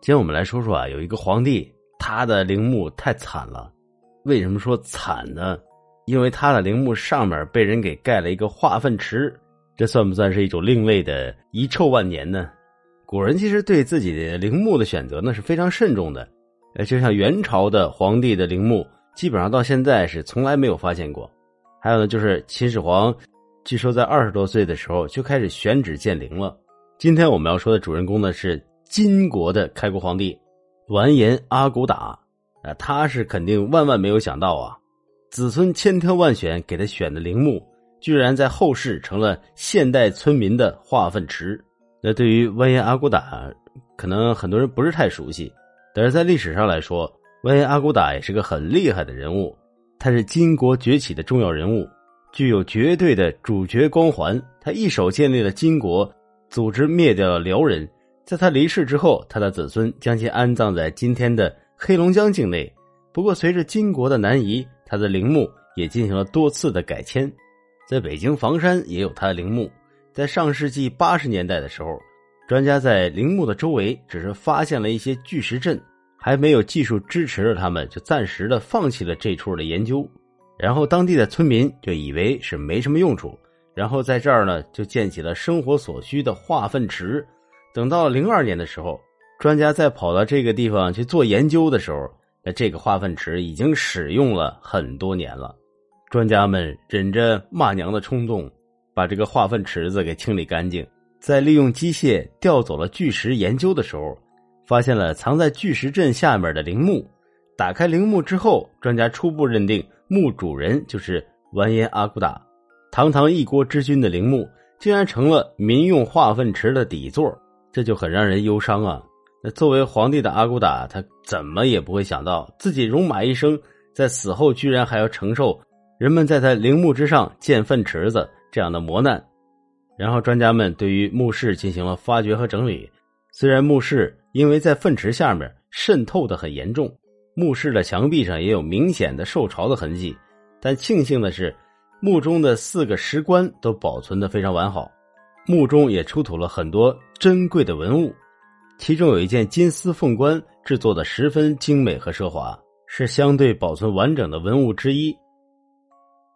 今天我们来说说啊，有一个皇帝，他的陵墓太惨了。为什么说惨呢？因为他的陵墓上面被人给盖了一个化粪池，这算不算是一种另类的遗臭万年呢？古人其实对自己的陵墓的选择呢是非常慎重的。呃，就像元朝的皇帝的陵墓，基本上到现在是从来没有发现过。还有呢，就是秦始皇，据说在二十多岁的时候就开始选址建陵了。今天我们要说的主人公呢是金国的开国皇帝完颜阿骨打，啊，他是肯定万万没有想到啊，子孙千挑万选给他选的陵墓，居然在后世成了现代村民的化粪池。那对于完颜阿骨打，可能很多人不是太熟悉，但是在历史上来说，完颜阿骨打也是个很厉害的人物，他是金国崛起的重要人物，具有绝对的主角光环，他一手建立了金国。组织灭掉了辽人，在他离世之后，他的子孙将其安葬在今天的黑龙江境内。不过，随着金国的南移，他的陵墓也进行了多次的改迁。在北京房山也有他的陵墓。在上世纪八十年代的时候，专家在陵墓的周围只是发现了一些巨石阵，还没有技术支持着他们，就暂时的放弃了这处的研究。然后，当地的村民就以为是没什么用处。然后在这儿呢，就建起了生活所需的化粪池。等到零二年的时候，专家再跑到这个地方去做研究的时候，那这个化粪池已经使用了很多年了。专家们忍着骂娘的冲动，把这个化粪池子给清理干净。在利用机械调走了巨石研究的时候，发现了藏在巨石阵下面的陵墓。打开陵墓之后，专家初步认定墓主人就是完颜阿骨打。堂堂一国之君的陵墓，竟然成了民用化粪池的底座，这就很让人忧伤啊！那作为皇帝的阿骨打，他怎么也不会想到，自己戎马一生，在死后居然还要承受人们在他陵墓之上建粪池子这样的磨难。然后，专家们对于墓室进行了发掘和整理。虽然墓室因为在粪池下面渗透的很严重，墓室的墙壁上也有明显的受潮的痕迹，但庆幸的是。墓中的四个石棺都保存的非常完好，墓中也出土了很多珍贵的文物，其中有一件金丝凤冠，制作的十分精美和奢华，是相对保存完整的文物之一。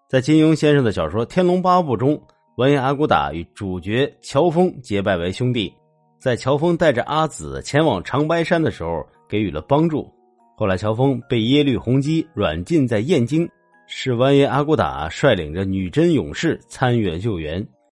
在金庸先生的小说《天龙八部》中，完颜阿骨打与主角乔峰结拜为兄弟，在乔峰带着阿紫前往长白山的时候给予了帮助，后来乔峰被耶律洪基软禁在燕京。是完颜阿骨打率领着女真勇士参与了救援，